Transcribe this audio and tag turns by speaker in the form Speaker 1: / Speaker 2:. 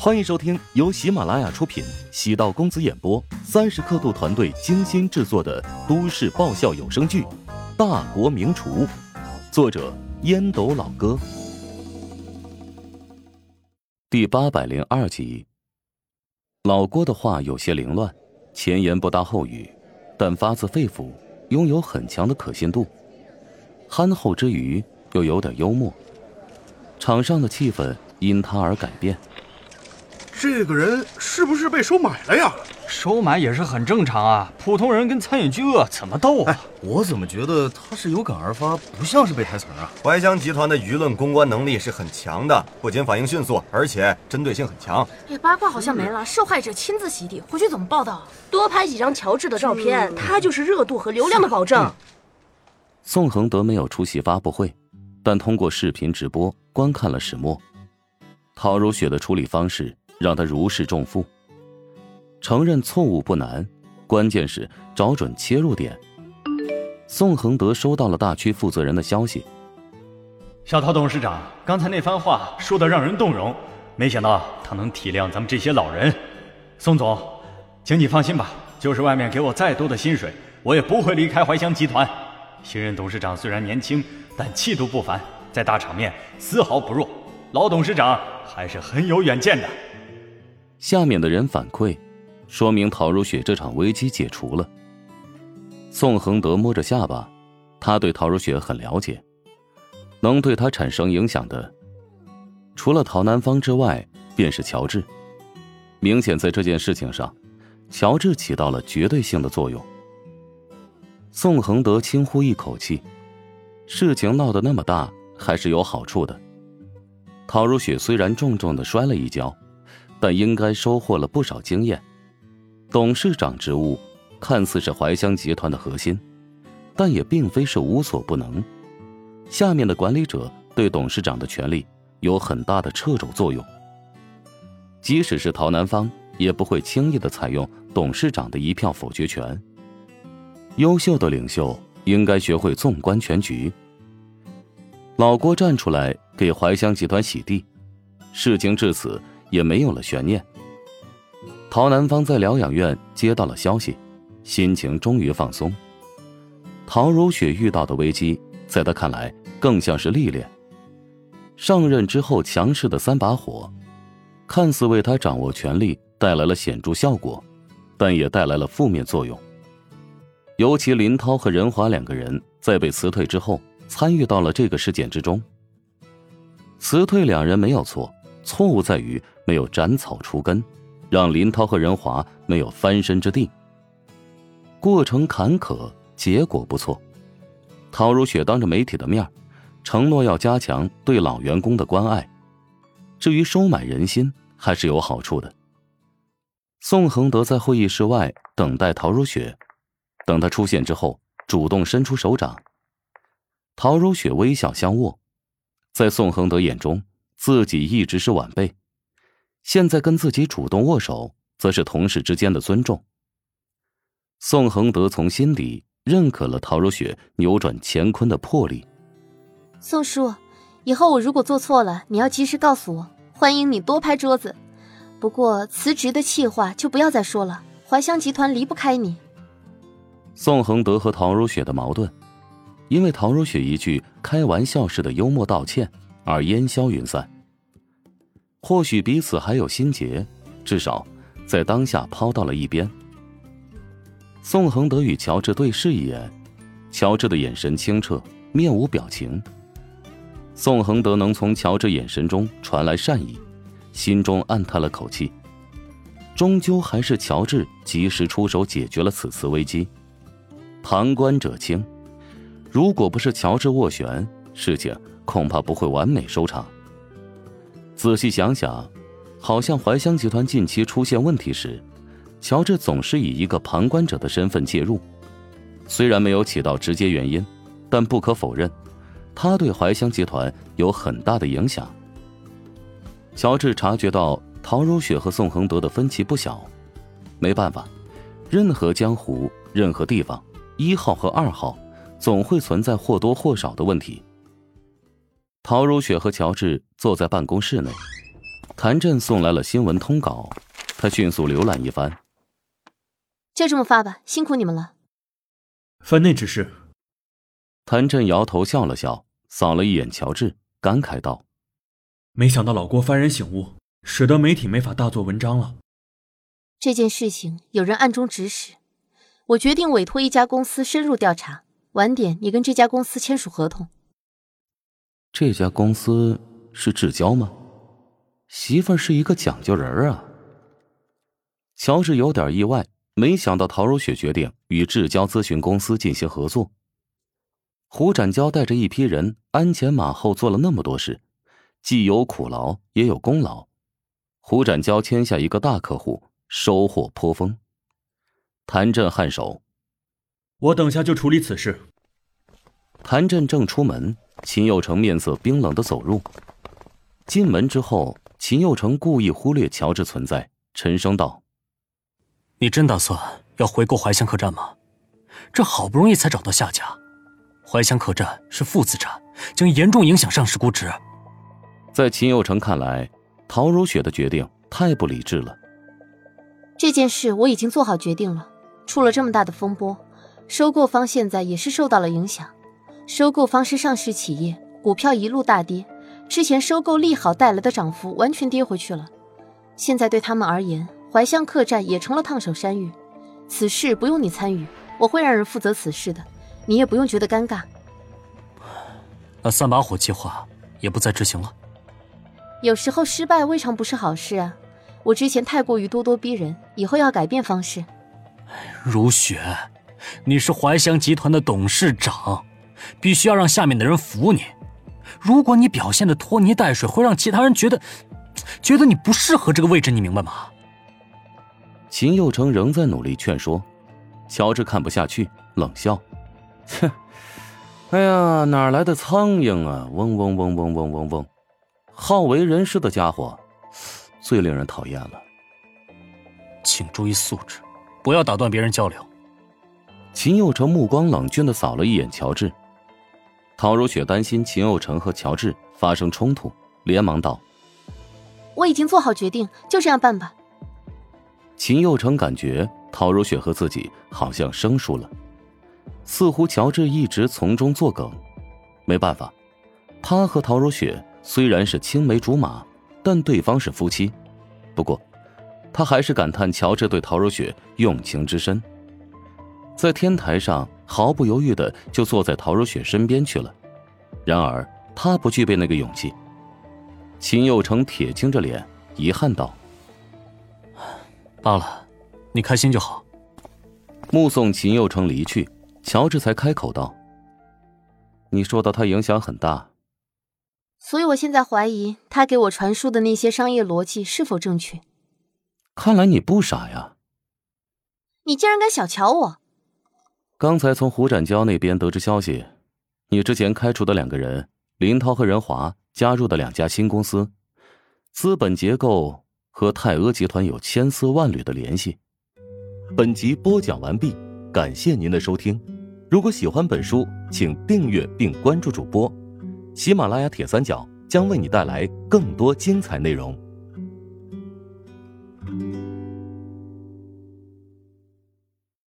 Speaker 1: 欢迎收听由喜马拉雅出品、喜道公子演播、三十刻度团队精心制作的都市爆笑有声剧《大国名厨》，作者烟斗老哥，第八百零二集。老郭的话有些凌乱，前言不搭后语，但发自肺腑，拥有很强的可信度。憨厚之余又有点幽默，场上的气氛因他而改变。
Speaker 2: 这个人是不是被收买了呀？
Speaker 3: 收买也是很正常啊，普通人跟餐饮巨鳄怎么斗啊？
Speaker 4: 我怎么觉得他是有感而发，不像是被台词啊？
Speaker 5: 怀香集团的舆论公关能力是很强的，不仅反应迅速，而且针对性很强。
Speaker 6: 哎，八卦好像没了，受害者亲自洗底，回去怎么报道？
Speaker 7: 多拍几张乔治的照片，他就是热度和流量的保证。
Speaker 1: 宋恒德没有出席发布会，但通过视频直播观看了始末。陶如雪的处理方式。让他如释重负。承认错误不难，关键是找准切入点。宋恒德收到了大区负责人的消息。
Speaker 3: 小陶董事长刚才那番话说的让人动容，没想到他能体谅咱们这些老人。宋总，请你放心吧，就是外面给我再多的薪水，我也不会离开怀香集团。新任董事长虽然年轻，但气度不凡，在大场面丝毫不弱。老董事长还是很有远见的。
Speaker 1: 下面的人反馈，说明陶如雪这场危机解除了。宋恒德摸着下巴，他对陶如雪很了解，能对他产生影响的，除了陶南方之外，便是乔治。明显在这件事情上，乔治起到了绝对性的作用。宋恒德轻呼一口气，事情闹得那么大，还是有好处的。陶如雪虽然重重的摔了一跤。但应该收获了不少经验。董事长职务看似是怀香集团的核心，但也并非是无所不能。下面的管理者对董事长的权力有很大的掣肘作用。即使是陶南方，也不会轻易的采用董事长的一票否决权。优秀的领袖应该学会纵观全局。老郭站出来给怀香集团洗地，事情至此。也没有了悬念。陶南方在疗养院接到了消息，心情终于放松。陶如雪遇到的危机，在他看来更像是历练。上任之后强势的三把火，看似为他掌握权力带来了显著效果，但也带来了负面作用。尤其林涛和任华两个人在被辞退之后，参与到了这个事件之中。辞退两人没有错。错误在于没有斩草除根，让林涛和任华没有翻身之地。过程坎坷，结果不错。陶如雪当着媒体的面，承诺要加强对老员工的关爱。至于收买人心，还是有好处的。宋恒德在会议室外等待陶如雪，等他出现之后，主动伸出手掌。陶如雪微笑相握，在宋恒德眼中。自己一直是晚辈，现在跟自己主动握手，则是同事之间的尊重。宋恒德从心底认可了陶如雪扭转乾坤的魄力。
Speaker 6: 宋叔，以后我如果做错了，你要及时告诉我。欢迎你多拍桌子，不过辞职的气话就不要再说了。怀香集团离不开你。
Speaker 1: 宋恒德和陶如雪的矛盾，因为陶如雪一句开玩笑式的幽默道歉。而烟消云散。或许彼此还有心结，至少在当下抛到了一边。宋恒德与乔治对视一眼，乔治的眼神清澈，面无表情。宋恒德能从乔治眼神中传来善意，心中暗叹了口气。终究还是乔治及时出手解决了此次危机。旁观者清，如果不是乔治斡旋，事情。恐怕不会完美收场。仔细想想，好像怀香集团近期出现问题时，乔治总是以一个旁观者的身份介入。虽然没有起到直接原因，但不可否认，他对怀香集团有很大的影响。乔治察觉到陶如雪和宋恒德的分歧不小，没办法，任何江湖，任何地方，一号和二号，总会存在或多或少的问题。陶如雪和乔治坐在办公室内，谭震送来了新闻通稿，他迅速浏览一番。
Speaker 6: 就这么发吧，辛苦你们了。
Speaker 3: 分内指示。
Speaker 1: 谭震摇头笑了笑，扫了一眼乔治，感慨道：“
Speaker 3: 没想到老郭幡然醒悟，使得媒体没法大做文章了。
Speaker 6: 这件事情有人暗中指使，我决定委托一家公司深入调查。晚点你跟这家公司签署合同。
Speaker 1: 这家公司是至交吗？媳妇儿是一个讲究人啊。”乔治有点意外。没想到陶如雪决定与至交咨询公司进行合作。胡展娇带着一批人鞍前马后做了那么多事，既有苦劳也有功劳。胡展娇签下一个大客户，收获颇丰。谭震颔首：“
Speaker 3: 我等下就处理此事。”
Speaker 1: 谭震正出门，秦佑成面色冰冷的走入。进门之后，秦佑成故意忽略乔治存在，沉声道。
Speaker 8: 你真打算要回购怀乡客栈吗？这好不容易才找到下家，怀乡客栈是负资产，将严重影响上市估值。
Speaker 1: 在秦佑成看来，陶如雪的决定太不理智了。
Speaker 6: 这件事我已经做好决定了，出了这么大的风波，收购方现在也是受到了影响。收购方是上市企业，股票一路大跌，之前收购利好带来的涨幅完全跌回去了。现在对他们而言，怀乡客栈也成了烫手山芋，此事不用你参与，我会让人负责此事的，你也不用觉得尴尬。
Speaker 8: 那三把火计划也不再执行了。
Speaker 6: 有时候失败未尝不是好事啊！我之前太过于咄咄逼人，以后要改变方式。
Speaker 8: 如雪，你是怀香集团的董事长，必须要让下面的人服你。如果你表现的拖泥带水，会让其他人觉得，觉得你不适合这个位置，你明白吗？
Speaker 1: 秦佑成仍在努力劝说，乔治看不下去，冷笑：“切，哎呀，哪来的苍蝇啊！嗡嗡嗡嗡嗡嗡嗡，好为人师的家伙，最令人讨厌了。”
Speaker 8: 请注意素质，不要打断别人交流。
Speaker 1: 秦佑成目光冷峻的扫了一眼乔治，陶如雪担心秦佑成和乔治发生冲突，连忙道：“
Speaker 6: 我已经做好决定，就这样办吧。”
Speaker 1: 秦佑成感觉陶如雪和自己好像生疏了，似乎乔治一直从中作梗。没办法，他和陶如雪虽然是青梅竹马，但对方是夫妻。不过，他还是感叹乔治对陶如雪用情之深，在天台上毫不犹豫的就坐在陶如雪身边去了。然而，他不具备那个勇气。秦佑成铁青着脸，遗憾道。
Speaker 8: 罢了，你开心就好。
Speaker 1: 目送秦佑成离去，乔治才开口道：“你说到他影响很大，
Speaker 6: 所以我现在怀疑他给我传输的那些商业逻辑是否正确。
Speaker 1: 看来你不傻呀！
Speaker 6: 你竟然敢小瞧我！
Speaker 1: 刚才从胡展娇那边得知消息，你之前开除的两个人林涛和任华加入的两家新公司，资本结构。”和泰阿集团有千丝万缕的联系。本集播讲完毕，感谢您的收听。如果喜欢本书，请订阅并关注主播。喜马拉雅铁三角将为你带来更多精彩内容。